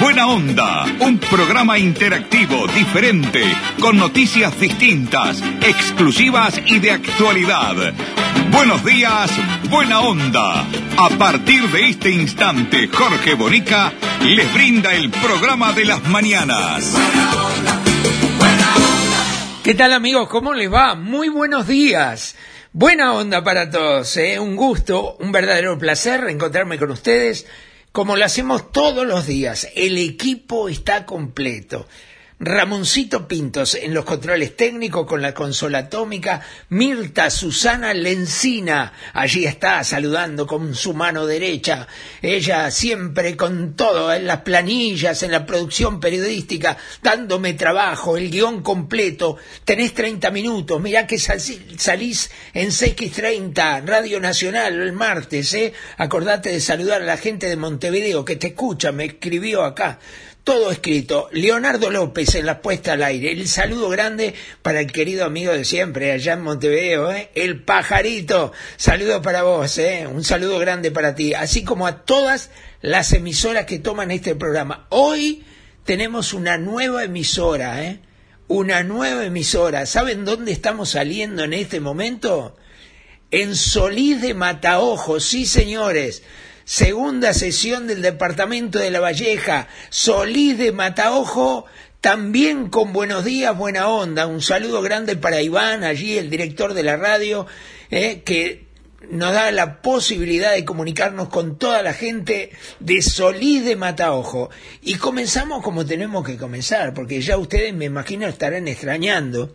Buena Onda, un programa interactivo, diferente, con noticias distintas, exclusivas y de actualidad. Buenos días, Buena Onda. A partir de este instante, Jorge Bonica les brinda el programa de las mañanas. ¿Qué tal amigos? ¿Cómo les va? Muy buenos días. Buena onda para todos, ¿eh? un gusto, un verdadero placer encontrarme con ustedes, como lo hacemos todos los días. El equipo está completo. Ramoncito Pintos en los controles técnicos con la consola atómica, Mirta Susana Lencina, allí está saludando con su mano derecha, ella siempre con todo, en las planillas, en la producción periodística, dándome trabajo, el guion completo, tenés 30 minutos, mirá que salís en CX30, Radio Nacional el martes, ¿eh? acordate de saludar a la gente de Montevideo que te escucha, me escribió acá todo escrito. Leonardo López en la puesta al aire. El saludo grande para el querido amigo de siempre, allá en Montevideo, ¿eh? el pajarito. Saludo para vos, ¿eh? un saludo grande para ti, así como a todas las emisoras que toman este programa. Hoy tenemos una nueva emisora, ¿eh? una nueva emisora. ¿Saben dónde estamos saliendo en este momento? En Solís de Mataojo, sí señores segunda sesión del Departamento de La Valleja, Solís de Mataojo, también con buenos días, buena onda. Un saludo grande para Iván, allí el director de la radio, eh, que nos da la posibilidad de comunicarnos con toda la gente de Solís de Mataojo. Y comenzamos como tenemos que comenzar, porque ya ustedes me imagino estarán extrañando.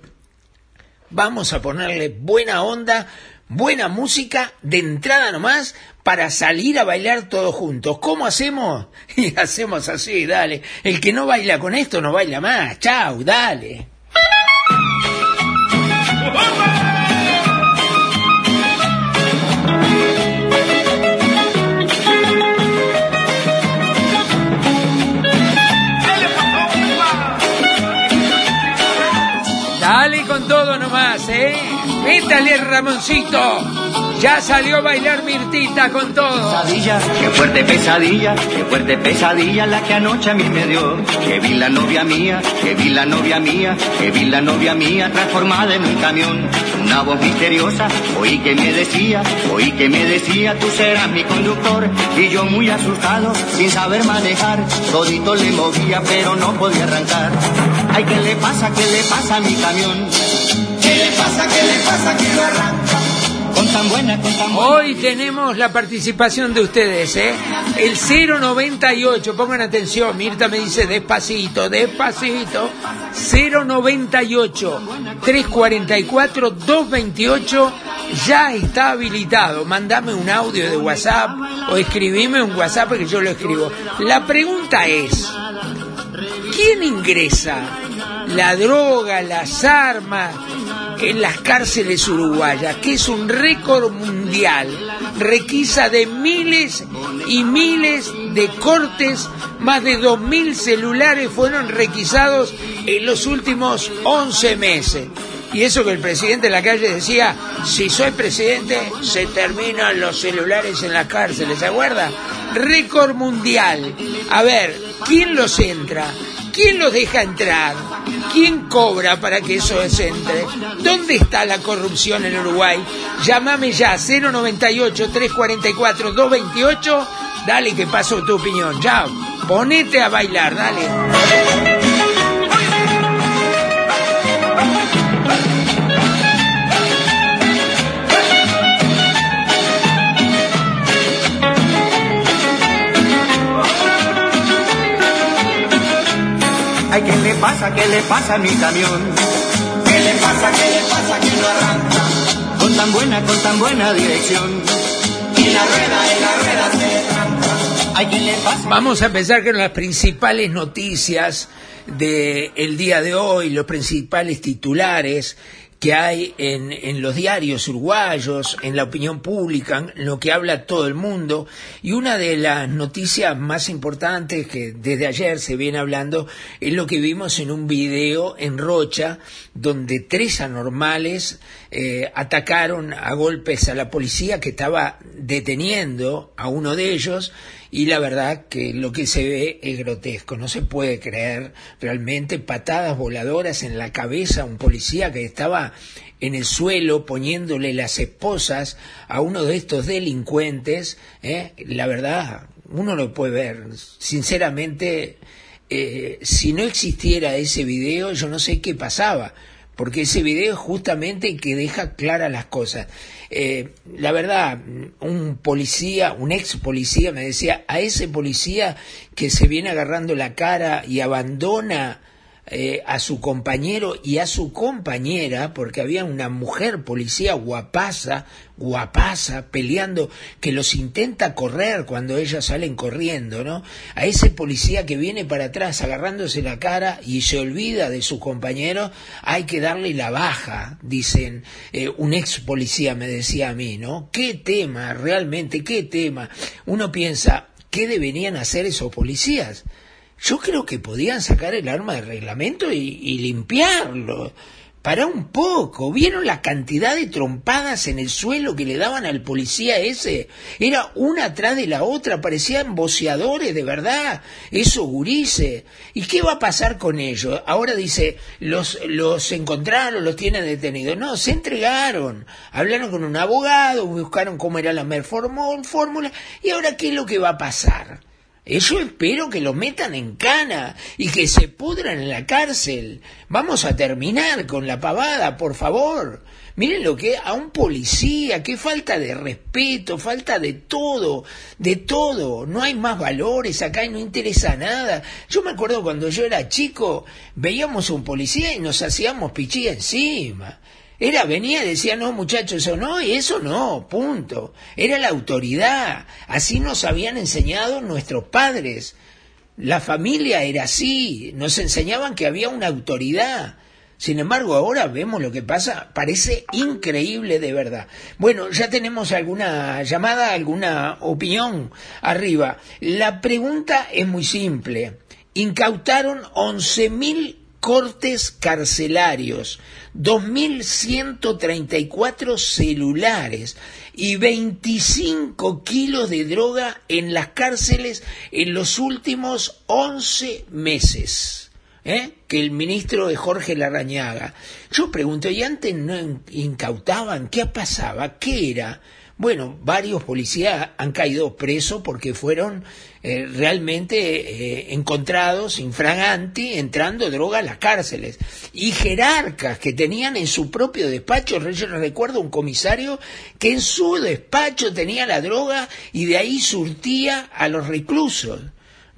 Vamos a ponerle buena onda buena música de entrada nomás para salir a bailar todos juntos. ¿Cómo hacemos? Y hacemos así, dale. El que no baila con esto no baila más. Chau, dale. Ramoncito. Ya salió a bailar Mirtita con todo. Pesadilla, qué fuerte pesadilla, qué fuerte pesadilla la que anoche a mí me dio. Que vi la novia mía, que vi la novia mía, que vi la novia mía transformada en un camión. Una voz misteriosa, oí que me decía, oí que me decía, tú serás mi conductor. Y yo muy asustado, sin saber manejar, todito le movía, pero no podía arrancar. Ay, ¿qué le pasa, qué le pasa a mi camión? ¿Qué le pasa, pasa que lo arranca? Con tan buena, con tan buena. Hoy tenemos la participación de ustedes, ¿eh? El 098, pongan atención, Mirta me dice despacito, despacito. 098 344 228 ya está habilitado. Mandame un audio de WhatsApp o escribime un WhatsApp que yo lo escribo. La pregunta es, ¿quién ingresa la droga, las armas en las cárceles uruguayas, que es un récord mundial, requisa de miles y miles de cortes, más de 2.000 celulares fueron requisados en los últimos 11 meses. Y eso que el presidente de la calle decía, si soy presidente, se terminan los celulares en las cárceles, ¿se acuerda? Récord mundial. A ver, ¿quién los entra? ¿Quién los deja entrar? ¿Quién cobra para que eso entre? ¿Dónde está la corrupción en Uruguay? Llámame ya 098-344-228. Dale que paso tu opinión. Ya, ponete a bailar, dale. Pasa, qué le pasa a mi camión? ¿Qué le pasa, qué le pasa que no arranca? Con tan buena, con tan buena dirección. Y la rueda, y la rueda se tranca. Ay, ¿qué le pasa? Vamos a empezar con las principales noticias del día de hoy, los principales titulares que hay en, en, los diarios uruguayos, en la opinión pública, lo que habla todo el mundo. Y una de las noticias más importantes que desde ayer se viene hablando es lo que vimos en un video en Rocha, donde tres anormales eh, atacaron a golpes a la policía que estaba deteniendo a uno de ellos y la verdad que lo que se ve es grotesco, no se puede creer realmente patadas voladoras en la cabeza a un policía que estaba en el suelo poniéndole las esposas a uno de estos delincuentes, ¿eh? la verdad uno lo puede ver, sinceramente eh, si no existiera ese video yo no sé qué pasaba, porque ese video es justamente que deja claras las cosas. Eh, la verdad, un policía, un ex policía me decía, a ese policía que se viene agarrando la cara y abandona eh, a su compañero y a su compañera, porque había una mujer policía guapaza, guapaza, peleando, que los intenta correr cuando ellas salen corriendo, ¿no? A ese policía que viene para atrás agarrándose la cara y se olvida de su compañero, hay que darle la baja, dicen, eh, un ex policía me decía a mí, ¿no? ¿Qué tema, realmente, qué tema? Uno piensa, ¿qué deberían hacer esos policías? Yo creo que podían sacar el arma de reglamento y, limpiarlo. Para un poco, ¿vieron la cantidad de trompadas en el suelo que le daban al policía ese? Era una atrás de la otra, parecían boceadores de verdad, eso gurice. ¿Y qué va a pasar con ellos? Ahora dice, los, los encontraron, los tienen detenidos. No, se entregaron, hablaron con un abogado, buscaron cómo era la mejor fórmula, y ahora qué es lo que va a pasar. Eso espero que lo metan en cana y que se pudran en la cárcel. Vamos a terminar con la pavada, por favor. Miren lo que a un policía, qué falta de respeto, falta de todo, de todo. No hay más valores acá y no interesa nada. Yo me acuerdo cuando yo era chico, veíamos a un policía y nos hacíamos pichí encima. Era, venía y decía, no muchachos, eso no, y eso no, punto. Era la autoridad. Así nos habían enseñado nuestros padres. La familia era así. Nos enseñaban que había una autoridad. Sin embargo, ahora vemos lo que pasa, parece increíble de verdad. Bueno, ya tenemos alguna llamada, alguna opinión arriba. La pregunta es muy simple. Incautaron 11.000 cortes carcelarios, 2.134 celulares y 25 kilos de droga en las cárceles en los últimos 11 meses. ¿eh? Que el ministro de Jorge Larrañaga. Yo pregunto, ¿y antes no incautaban? ¿Qué pasaba? ¿Qué era? Bueno, varios policías han caído presos porque fueron eh, realmente eh, encontrados infraganti entrando droga a las cárceles. Y jerarcas que tenían en su propio despacho, yo recuerdo un comisario que en su despacho tenía la droga y de ahí surtía a los reclusos.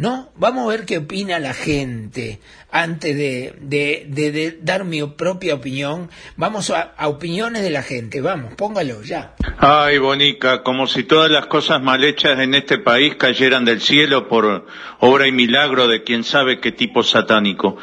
¿No? Vamos a ver qué opina la gente antes de, dar mi propia opinión. Vamos a, opiniones de la gente. Vamos, póngalo ya. Ay, Bonica, como si todas las cosas mal hechas en este país cayeran del cielo por obra y milagro de quien sabe qué tipo satánico.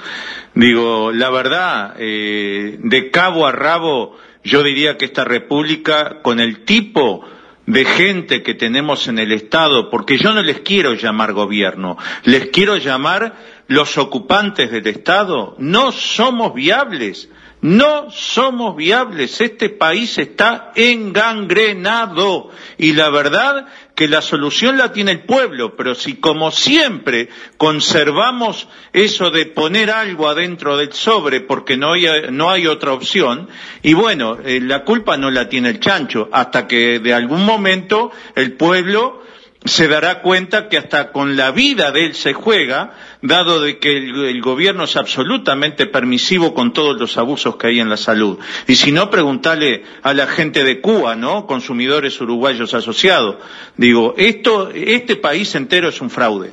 Digo, la verdad, eh, de cabo a rabo, yo diría que esta república, con el tipo de gente que tenemos en el Estado, porque yo no les quiero llamar gobierno, les quiero llamar los ocupantes del Estado, no somos viables. No somos viables, este país está engangrenado y la verdad que la solución la tiene el pueblo, pero si como siempre conservamos eso de poner algo adentro del sobre porque no hay, no hay otra opción, y bueno, eh, la culpa no la tiene el chancho, hasta que de algún momento el pueblo se dará cuenta que hasta con la vida de él se juega, dado de que el, gobierno es absolutamente permisivo con todos los abusos que hay en la salud. Y si no, preguntarle a la gente de Cuba, ¿no? Consumidores uruguayos asociados. Digo, esto, este país entero es un fraude.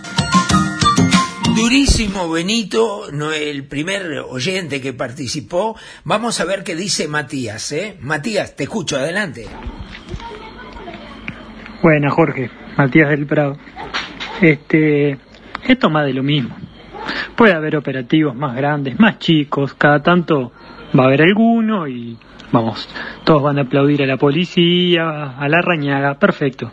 Durísimo Benito, el primer oyente que participó. Vamos a ver qué dice Matías, ¿eh? Matías, te escucho, adelante. Buena, Jorge, Matías del Prado. Este, esto más de lo mismo. Puede haber operativos más grandes, más chicos, cada tanto va a haber alguno y vamos, todos van a aplaudir a la policía, a la rañaga, perfecto.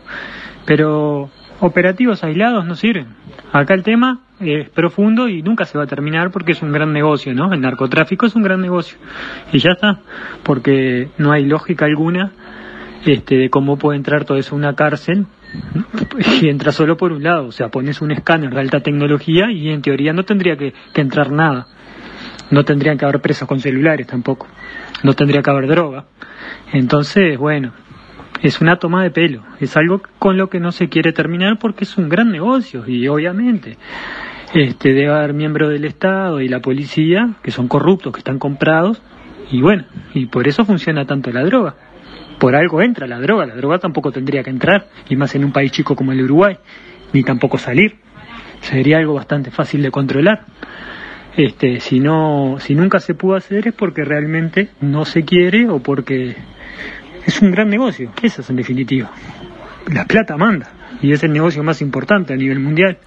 Pero operativos aislados no sirven. Acá el tema es profundo y nunca se va a terminar porque es un gran negocio, ¿no? El narcotráfico es un gran negocio. Y ya está, porque no hay lógica alguna este, de cómo puede entrar todo eso a una cárcel y entra solo por un lado. O sea, pones un escáner de alta tecnología y en teoría no tendría que, entrar nada. No tendrían que haber presos con celulares tampoco. No tendría que haber droga. Entonces, bueno, es una toma de pelo, es algo con lo que no se quiere terminar porque es un gran negocio y obviamente este debe haber miembros del Estado y la policía que son corruptos, que están comprados y bueno, y por eso funciona tanto la droga. Por algo entra la droga, la droga tampoco tendría que entrar, y más en un país chico como el Uruguay, ni tampoco salir. Sería algo bastante fácil de controlar. Este, si no, si nunca se pudo hacer es porque realmente no se quiere o porque es un gran negocio, eso es en definitiva. La plata manda y es el negocio más importante a nivel mundial.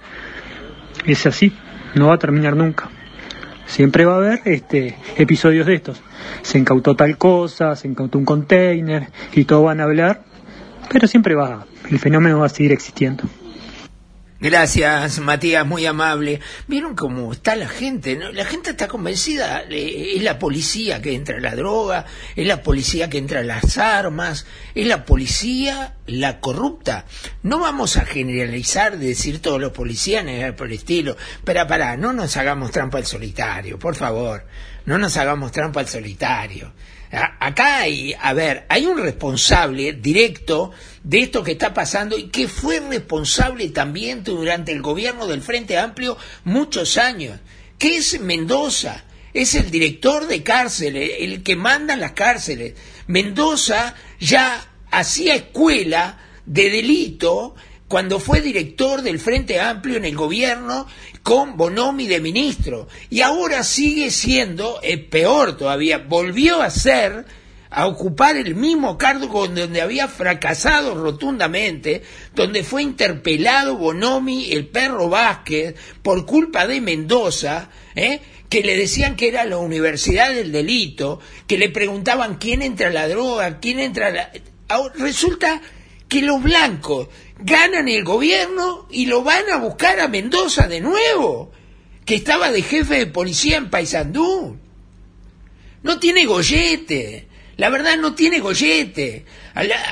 Es así, no va a terminar nunca. Siempre va a haber este, episodios de estos. Se incautó tal cosa, se incautó un container y todos van a hablar, pero siempre va, el fenómeno va a seguir existiendo. Gracias, Matías, muy amable. ¿Vieron cómo está la gente? ¿no? La gente está convencida. Es la policía que entra la droga, es la policía que entra las armas, es la policía la corrupta. No vamos a generalizar de decir todos los policías por el estilo. Pero pará, no nos hagamos trampa al solitario, por favor. No nos hagamos trampa al solitario. Acá hay, a ver, hay un responsable directo de esto que está pasando y que fue responsable también durante el gobierno del Frente Amplio muchos años, que es Mendoza, es el director de cárceles, el que manda las cárceles. Mendoza ya hacía escuela de delito cuando fue director del Frente Amplio en el gobierno con Bonomi de ministro. Y ahora sigue siendo, es peor todavía, volvió a ser, a ocupar el mismo cargo donde había fracasado rotundamente, donde fue interpelado Bonomi, el perro Vázquez, por culpa de Mendoza, ¿eh? que le decían que era la universidad del delito, que le preguntaban quién entra la droga, quién entra la... resulta que los blancos ganan el gobierno y lo van a buscar a Mendoza de nuevo, que estaba de jefe de policía en Paysandú. No tiene gollete, la verdad no tiene gollete.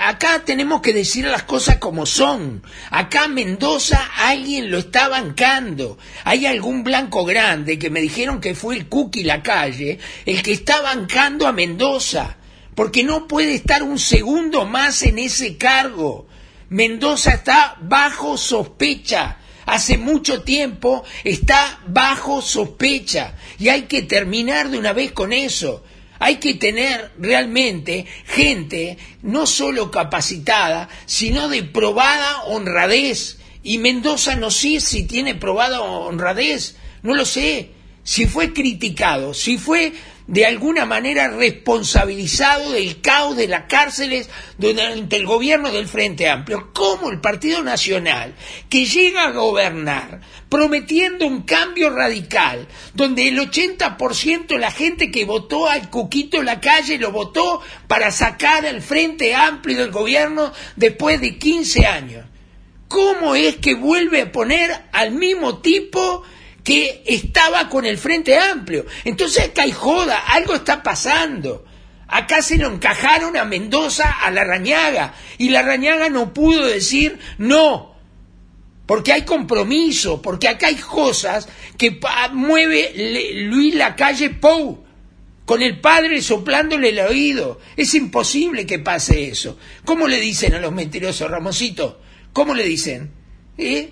Acá tenemos que decir las cosas como son. Acá Mendoza alguien lo está bancando. Hay algún blanco grande que me dijeron que fue el Cookie la calle, el que está bancando a Mendoza, porque no puede estar un segundo más en ese cargo. Mendoza está bajo sospecha. Hace mucho tiempo está bajo sospecha y hay que terminar de una vez con eso. Hay que tener realmente gente no solo capacitada, sino de probada honradez. Y Mendoza no sé si tiene probada honradez, no lo sé. Si fue criticado, si fue de alguna manera responsabilizado del caos de las cárceles durante el gobierno del Frente Amplio. ¿Cómo el Partido Nacional, que llega a gobernar prometiendo un cambio radical, donde el 80% de la gente que votó al Cuquito en la calle lo votó para sacar al Frente Amplio del gobierno después de 15 años? ¿Cómo es que vuelve a poner al mismo tipo que estaba con el Frente Amplio. Entonces acá hay joda, algo está pasando. Acá se lo encajaron a Mendoza a la Rañaga y la Rañaga no pudo decir no, porque hay compromiso, porque acá hay cosas que mueve Luis Lacalle Pou. con el padre soplándole el oído. Es imposible que pase eso. ¿Cómo le dicen a los mentirosos, Ramosito? ¿Cómo le dicen? ¿Eh?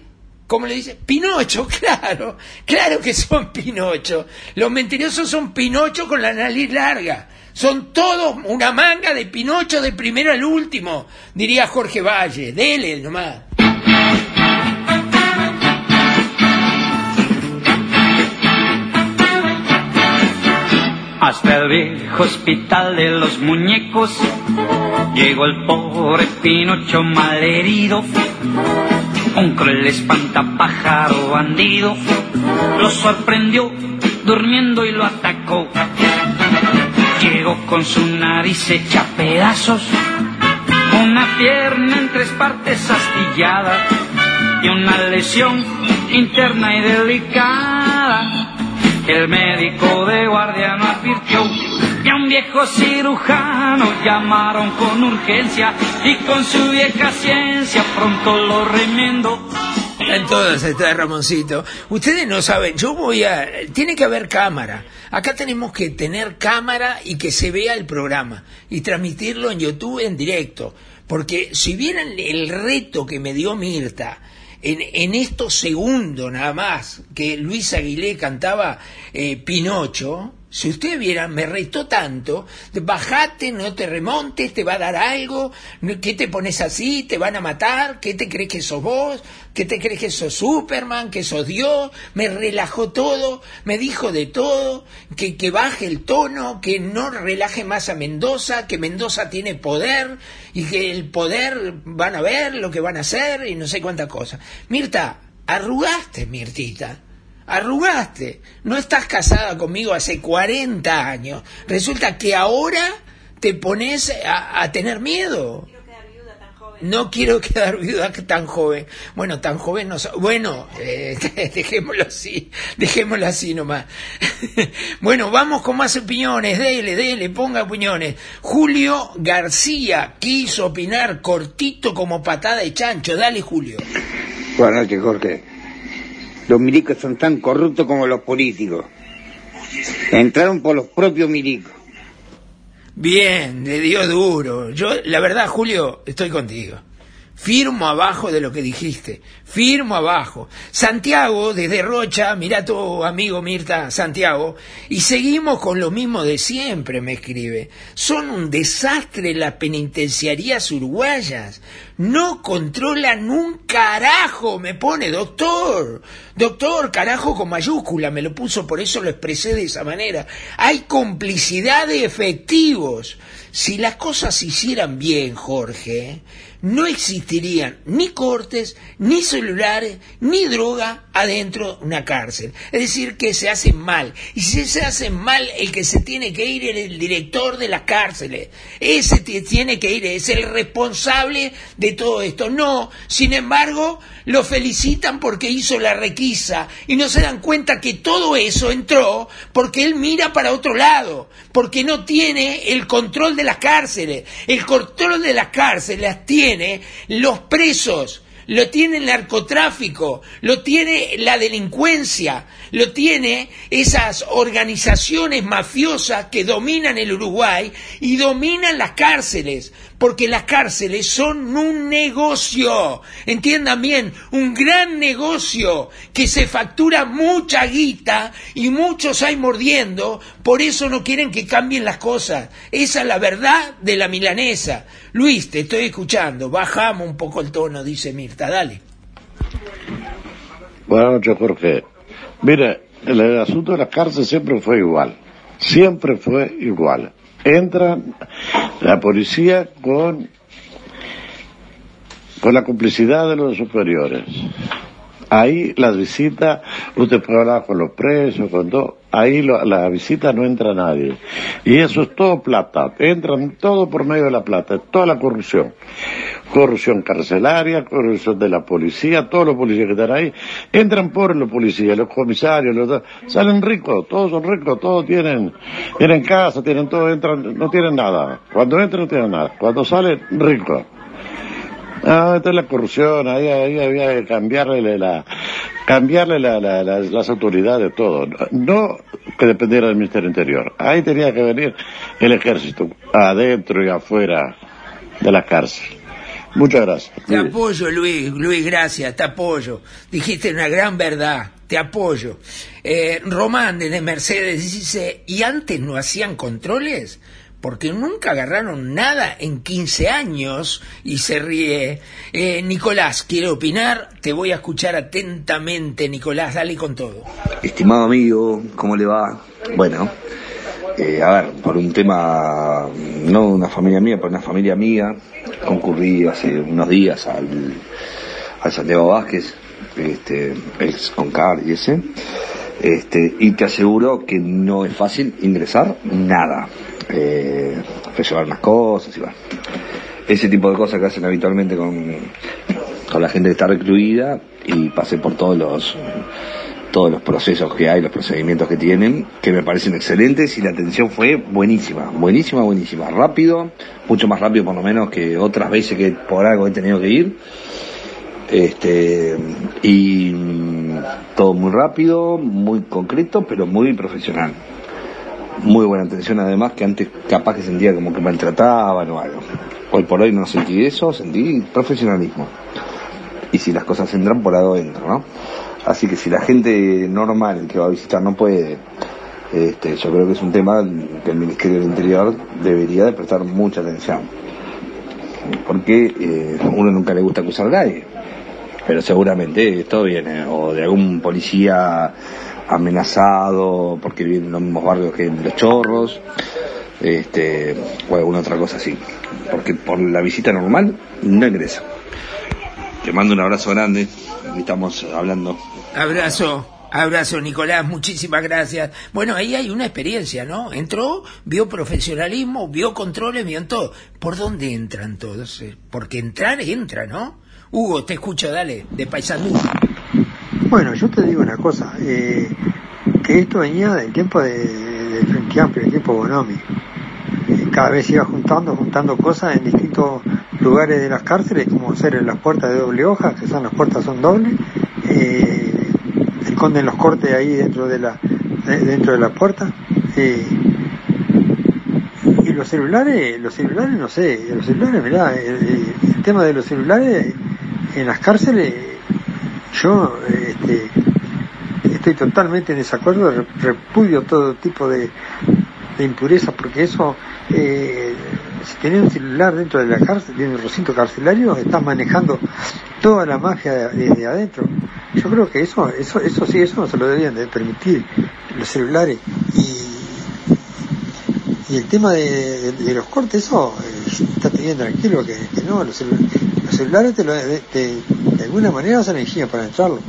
¿Cómo le dicen? Pinocho, claro, claro que son Pinocho. Los mentirosos son Pinocho con la nariz larga. Son todos una manga de Pinocho de primero al último, diría Jorge Valle. Dele nomás. Hasta el viejo hospital de los muñecos llegó el pobre Pinocho malherido. Un cruel espantapájaro bandido lo sorprendió durmiendo y lo atacó. Llegó con su nariz hecha pedazos, una pierna en tres partes astillada y una lesión interna y delicada. El médico de guardia no advirtió y a un viejo cirujano llamaron con urgencia y con su vieja ciencia pronto lo remiendo. En todas está Ramoncito. Ustedes no saben, yo voy a... Tiene que haber cámara. Acá tenemos que tener cámara y que se vea el programa y transmitirlo en YouTube en directo. Porque si vieran el reto que me dio Mirta, en, en, estos segundos nada más que Luis Aguilé cantaba eh, Pinocho, si usted viera, me retó tanto, bajate, no te remontes, te va a dar algo, ¿qué te pones así? ¿Te van a matar? ¿Qué te crees que sos vos? ¿Qué te crees que sos Superman? ¿Que sos Dios? Me relajó todo, me dijo de todo, que, que baje el tono, que no relaje más a Mendoza, que Mendoza tiene poder y que el poder van a ver lo que van a hacer y no sé cuánta cosa. Mirta, arrugaste, Mirtita arrugaste, no estás casada conmigo hace 40 años, resulta que ahora te pones a, tener miedo. No quiero quedar viuda tan joven. Bueno, tan joven no Bueno, eh, dejémoslo así, dejémoslo así nomás. bueno, vamos con más opiniones. Dele, dele, ponga opiniones. Julio García quiso opinar cortito como patada de chancho. Dale, Julio. Buenas noches, Jorge. Los milicos son tan corruptos como los políticos. Entraron por los propios milicos. Bien, le dio duro. Yo, la verdad, Julio, estoy contigo. Firmo abajo de lo que dijiste. Firmo abajo. Santiago, desde Rocha, mira tu amigo Mirta Santiago, y seguimos con lo mismo de siempre, me escribe. Son un desastre las penitenciarías uruguayas. No controlan un carajo, me pone, doctor. Doctor, carajo con mayúscula, me lo puso, por eso lo expresé de esa manera. Hay complicidad de efectivos. Si las cosas se hicieran bien, Jorge, no existirían ni cortes, ni celulares, ni droga adentro de una cárcel. Es decir, que se hacen mal. Y si se hacen mal, el que se tiene que ir es el director de las cárceles. Ese tiene que ir, es el responsable de todo esto. No, sin embargo, lo felicitan porque hizo la requisa y no se dan cuenta que todo eso entró porque él mira para otro lado, porque no tiene el control de las cárceles. El control de las cárceles tiene los presos lo tiene el narcotráfico, lo tiene la delincuencia, lo tiene esas organizaciones mafiosas que dominan el Uruguay y dominan las cárceles, porque las cárceles son un negocio, entiendan bien, un gran negocio que se factura mucha guita y muchos hay mordiendo, por eso no quieren que cambien las cosas. Esa es la verdad de la milanesa. Luis, te estoy escuchando, bajamos un poco el tono, dice Mirta, dale. Buenas noches, Jorge. Mire, el, asunto de las cárceles siempre fue igual, siempre fue igual. Entra la policía con, con la complicidad de los superiores. Ahí las visitas, usted puede hablar con los presos, con todo, ahí la visita no entra nadie. Y eso es todo plata, entran todo por medio de la plata, toda la corrupción. Corrupción carcelaria, corrupción de la policía, todos los policías que están ahí, entran por los policías, los comisarios, los, salen ricos, todos son ricos, todos tienen, tienen casa, tienen todo, entran, no tienen nada. Cuando entran no tienen nada, cuando salen ricos. Ah, esta es la corrupción, ahí, ahí había que cambiarle la, cambiarle la, la, la, las autoridades, todo. No que dependiera del Ministerio Interior. Ahí tenía que venir el ejército, adentro y afuera de la cárcel. Muchas gracias. Te apoyo, Luis, Luis, gracias, te apoyo. Dijiste una gran verdad, te apoyo. Eh, Román desde Mercedes dice, ¿y antes no hacían controles? Porque nunca agarraron nada en 15 años y se ríe. Eh, Nicolás, quiere opinar, te voy a escuchar atentamente, Nicolás, dale con todo. Estimado amigo, ¿cómo le va? Bueno, eh, a ver, por un tema, no de una familia mía, pero una familia mía, concurrí hace unos días al, al Santiago Vázquez, este, ex Oncar y ese, este, y te aseguro que no es fácil ingresar nada. Eh, unas cosas y bueno. Ese tipo de cosas que hacen habitualmente con, con la gente que está recluida y pasé por todos los todos los procesos que hay, los procedimientos que tienen, que me parecen excelentes y la atención fue buenísima, buenísima, buenísima, rápido, mucho más rápido por lo menos que otras veces que por algo he tenido que ir. Este, y todo muy rápido, muy concreto, pero muy profesional. Muy buena atención además, que antes capaz que sentía como que maltrataban o algo. Hoy por hoy no sentí eso, sentí profesionalismo. Y si las cosas entran, por algo entro, ¿no? Así que si la gente normal que va a visitar no puede, este, yo creo que es un tema que el Ministerio del Interior debería de prestar mucha atención. Porque eh, uno nunca le gusta acusar a nadie, pero seguramente esto viene o de algún policía amenazado porque vive en los mismos barrios que los chorros, este, o alguna otra cosa así. Porque por la visita normal no ingresa. Te mando un abrazo grande, estamos hablando. Abrazo, abrazo Nicolás, muchísimas gracias. Bueno, ahí hay una experiencia, ¿no? Entró, vio profesionalismo, vio controles, vio todo. ¿Por dónde entran todos? Eh, Porque entrar entra, ¿no? Hugo, te escucho, dale, de Paisandú. Bueno, yo te digo una cosa, eh, que esto venía del tiempo de, de Frente Amplio, del tiempo Bonomi. Eh, cada vez se iba juntando, juntando cosas en distintos lugares de las cárceles, como ser en las puertas de doble hoja, que son las puertas son dobles, eh, esconden los cortes ahí dentro de la de- dentro de la puerta. eh, y los celulares, los celulares no sé, los celulares, mirá, el tema de los celulares en las cárceles, yo este, estoy totalmente en desacuerdo, re- repudio todo tipo de, de impurezas, porque eso, eh, si tenés un celular dentro de la cárcel, dentro del recinto carcelario, estás manejando toda la magia desde adentro. Yo creo que eso, eso, eso sí, eso no se lo deberían de permitir, los celulares. Y, y el tema de, de- de los cortes, eso, eh, estate bien tranquilo, que, no, los, celu- los celulares te, lo, de, te- de alguna manera son energía para entrarlo.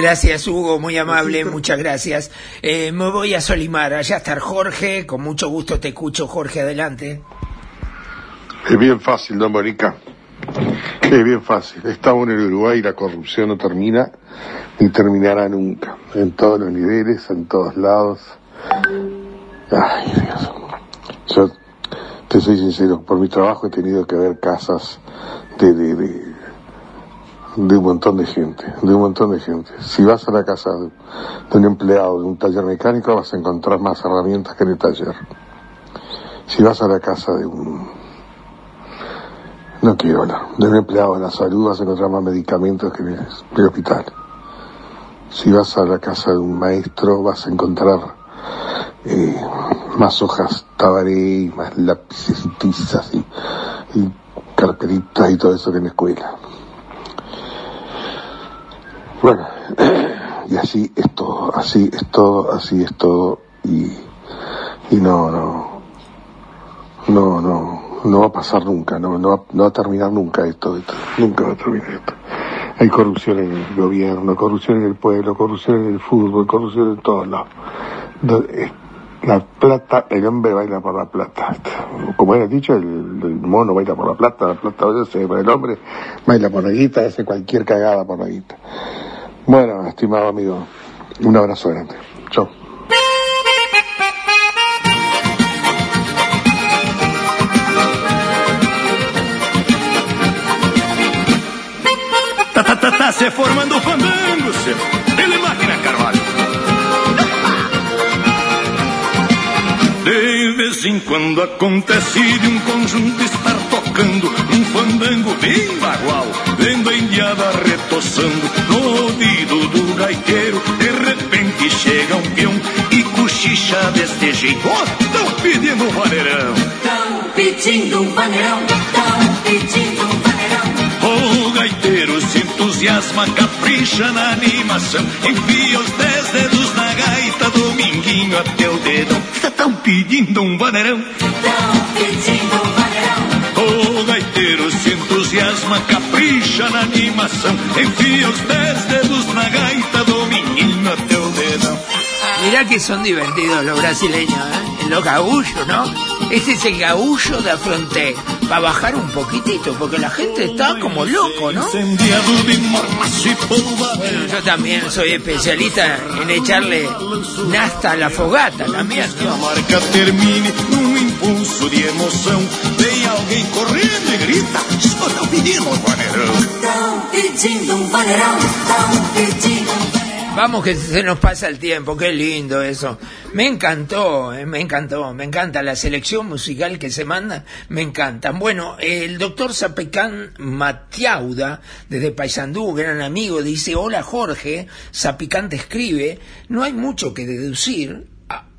Gracias, Hugo, muy amable, muchas gracias. Eh, me voy a Solimar, allá está Jorge, con mucho gusto te escucho, Jorge, adelante. Es bien fácil, don Bonica. Es bien fácil. Estamos en el Uruguay y la corrupción no termina ni terminará nunca. En todos los niveles, en todos lados. Ay, Dios. Yo te soy sincero, por mi trabajo he tenido que ver casas de, de, de, un montón de gente, de un montón de gente. Si vas a la casa de, un empleado de un taller mecánico vas a encontrar más herramientas que en el taller. Si vas a la casa de un no quiero hablar. De un empleado de la salud vas a encontrar más medicamentos que en el, hospital. Si vas a la casa de un maestro vas a encontrar eh, más hojas tabaré, más lápices tizas y carpetitas y todo eso que la escuela. Bueno, y así es todo, así es todo, así es todo y, y no, no, no, no, no va a pasar nunca, no, no, va, no va a terminar nunca esto, esto, nunca va a terminar esto. Hay corrupción en el gobierno, corrupción en el pueblo, corrupción en el fútbol, corrupción en todos lados. Do- La plata, el hombre baila por la plata. Como era dicho, el, mono baila por la plata, la plata obedece, pero el hombre baila por la guita, hace cualquier cagada por la guita. Bueno, estimado amigo, un abrazo grande. Chao. Se formando. Em quando acontece de um conjunto estar tocando um fandango bem bagual, vendo a indiada retoçando no ouvido do gaiteiro. De repente chega um peão e cochicha deste jeito: oh, tão pedindo um vaneirão. Tão pedindo um vaneirão, tão pedindo entusiasma, capricha na animação, enfia os dez dedos na gaita, dominguinho até o dedão. Está tão pedindo um vaneirão. Tão pedindo um vaneirão. O gaiteiro se entusiasma, capricha na animação, enfia os dez dedos na gaita, dominguinho. Mirá que son divertidos los brasileños, ¿eh? Los gaullos, ¿no? Este es el gaullo de la frontera. Para bajar un poquitito, porque la gente está como loco, ¿no? Polvadeira. Yo también soy especialista en echarle nasta a la fogata también, ¿no? marca termine num impulso de emoção. Vem alguém correndo e grita: Estou tão pedindo um vaneirão. Tão pedindo um vaneirão, tão pedindo um vaneirão. Vamos que se nos pasa el tiempo, qué lindo eso. Me encantó, eh, me encantó, me encanta la selección musical que se manda, me encanta. Bueno, el doctor Zapicán Matiauda, desde Paysandú, gran amigo, dice, hola Jorge, Zapicán te escribe, no hay mucho que deducir,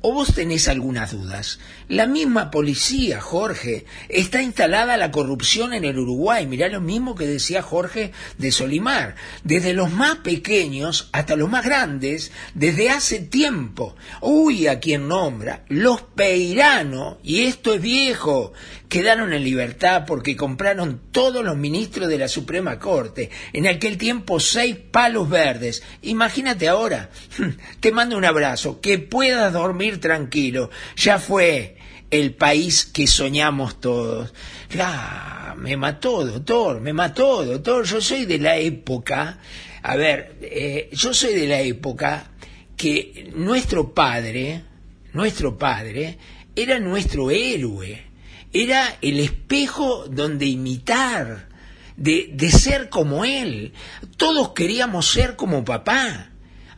o vos tenés algunas dudas. La misma policía, Jorge, está instalada la corrupción en el Uruguay. Mirá lo mismo que decía Jorge de Solimar. Desde los más pequeños hasta los más grandes, desde hace tiempo. Uy, a quien nombra. Los Peirano, y esto es viejo, quedaron en libertad porque compraron todos los ministros de la Suprema Corte. En aquel tiempo seis palos verdes. Imagínate ahora. Te mando un abrazo. Que puedas dormir tranquilo. Ya fue el país que soñamos todos. La, me mató, doctor, me mató, doctor. Yo soy de la época, a ver, eh, yo soy de la época que nuestro padre, nuestro padre, era nuestro héroe, era el espejo donde imitar, de, de ser como él. Todos queríamos ser como papá.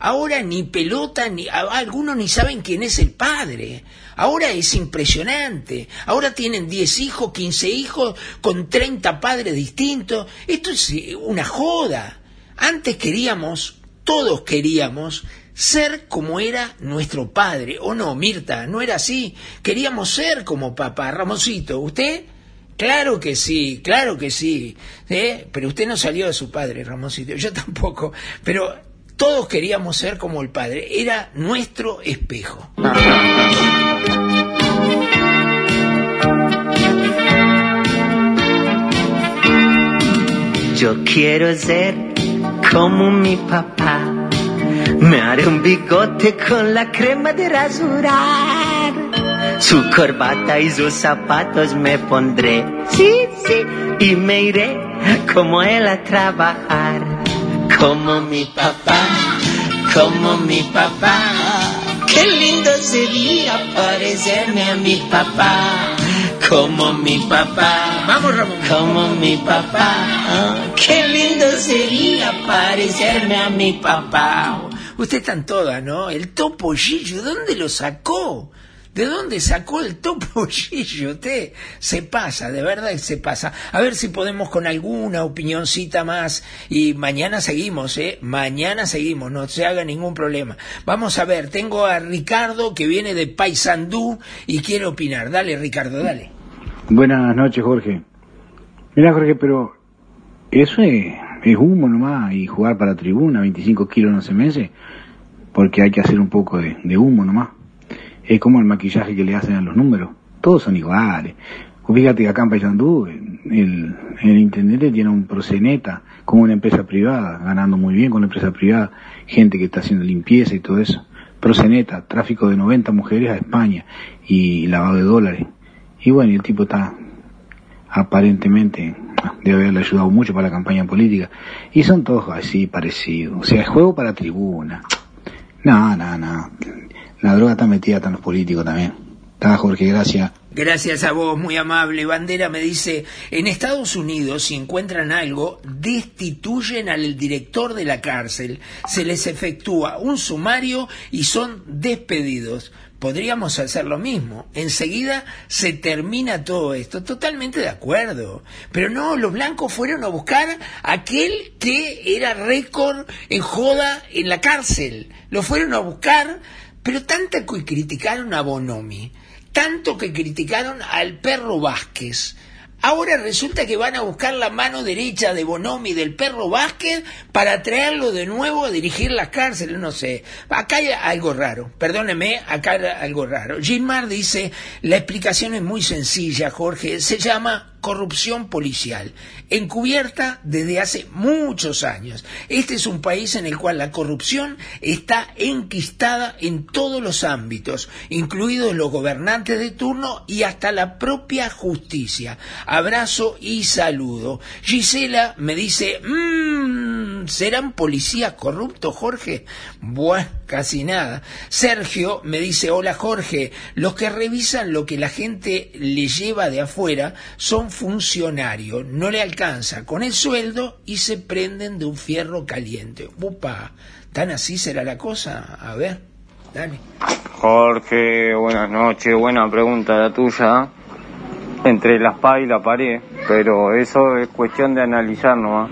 Ahora ni pelota, ni algunos ni saben quién es el padre. Ahora es impresionante. Ahora tienen 10 hijos, 15 hijos, con 30 padres distintos. Esto es eh, una joda. Antes queríamos, todos queríamos, ser como era nuestro padre. ¿O no, Mirta? ¿No era así? Queríamos ser como papá. Ramoncito, ¿usted? Claro que sí, claro que sí. ¿eh? Pero usted no salió de su padre, Ramoncito. Yo tampoco. Pero todos queríamos ser como el padre. Era nuestro espejo. Yo quiero ser como mi papá. Me haré un bigote con la crema de rasurar. Su corbata y sus zapatos me pondré. Sí, sí. Y me iré como él a trabajar. Como mi papá, como mi papá. Qué lindo sería parecerme a mi papá. Como mi papá. Vamos, Ramón. Como mi papá. Qué lindo sería parecerme a mi papá. Usted está en todas, ¿no? El topo Gillo, ¿de dónde lo sacó? ¿De dónde sacó el topo Gillo? Usted se pasa, de verdad que se pasa. A ver si podemos con alguna opinioncita más. Y mañana seguimos, ¿eh? Mañana seguimos, no se haga ningún problema. Vamos a ver, tengo a Ricardo que viene de Paysandú y quiere opinar. Dale, Ricardo, dale. Buenas noches, Jorge. Mira, Jorge, pero eso es, humo nomás y jugar para tribuna, 25 kilos no se mece, porque hay que hacer un poco de, de humo nomás. Es como el maquillaje que le hacen a los números. Todos son iguales. Fíjate que acá en Paysandú el, intendente tiene un proceneta como una empresa privada, ganando muy bien con la empresa privada, gente que está haciendo limpieza y todo eso. Proceneta, tráfico de 90 mujeres a España y lavado de dólares. Y bueno, el tipo está aparentemente debe haberle ayudado mucho para la campaña política. Y son todos así parecidos. O sea, es juego para tribuna. No, no, no. La droga está metida hasta los políticos también. Está, Jorge, gracias. Gracias a vos, muy amable. Bandera me dice, en Estados Unidos, si encuentran algo, destituyen al director de la cárcel, se les efectúa un sumario y son despedidos. Podríamos hacer lo mismo. Enseguida se termina todo esto. Totalmente de acuerdo. Pero no, los blancos fueron a buscar aquel que era récord en joda en la cárcel. Lo fueron a buscar, pero tanto que criticaron a Bonomi tanto que criticaron al perro Vázquez. Ahora resulta que van a buscar la mano derecha de Bonomi del perro Vázquez para traerlo de nuevo a dirigir las cárceles, no sé. Acá hay algo raro, perdóneme, acá hay algo raro. Gilmar dice, la explicación es muy sencilla, Jorge, se llama corrupción policial, encubierta desde hace muchos años. Este es un país en el cual la corrupción está enquistada en todos los ámbitos, incluidos los gobernantes de turno y hasta la propia justicia. Abrazo y saludo. Gisela me dice, mmm, ¿serán policías corruptos, Jorge? Bueno, casi nada. Sergio me dice, hola Jorge, los que revisan lo que la gente le lleva de afuera son funcionarios, no le alcanza con el sueldo y se prenden de un fierro caliente. Upa, ¿tan así será la cosa? A ver, dale. Jorge, buenas noches, buena pregunta la tuya. Entre la espada y la pared, pero eso es cuestión de analizar nomás.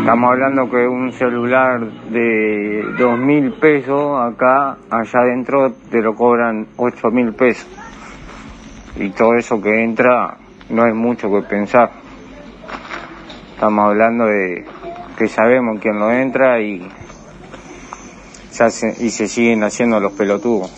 Estamos hablando que un celular de dos mil pesos, acá, allá adentro, te lo cobran ocho mil pesos. Y todo eso que entra no hay mucho que pensar. Estamos hablando de que sabemos quién lo entra y se, y se siguen haciendo los pelotudos.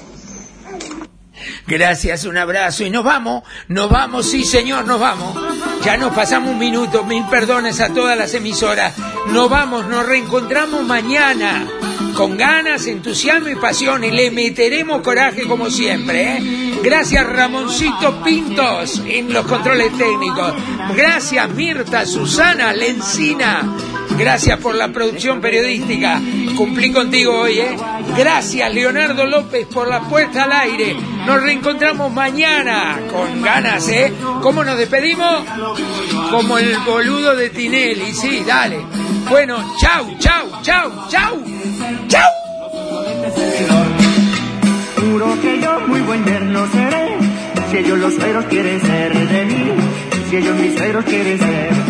Gracias, un abrazo y nos vamos, nos vamos, sí señor, nos vamos. Ya nos pasamos un minuto, mil perdones a todas las emisoras. Nos vamos, nos reencontramos mañana con ganas, entusiasmo y pasión y le meteremos coraje como siempre. ¿eh? Gracias Ramoncito Pintos en los controles técnicos. Gracias Mirta, Susana, Lencina. Gracias por la producción periodística. Cumplí contigo hoy, ¿eh? Gracias, Leonardo López, por la puesta al aire. Nos reencontramos mañana con ganas, ¿eh? ¿Cómo nos despedimos? Como el boludo de Tinelli, sí, dale. Bueno, chau, chau, chau, chau, chau. Juro que yo muy buen yerno seré, si ellos los suegros quieren ser de mí, si ellos mis suegros quieren ser.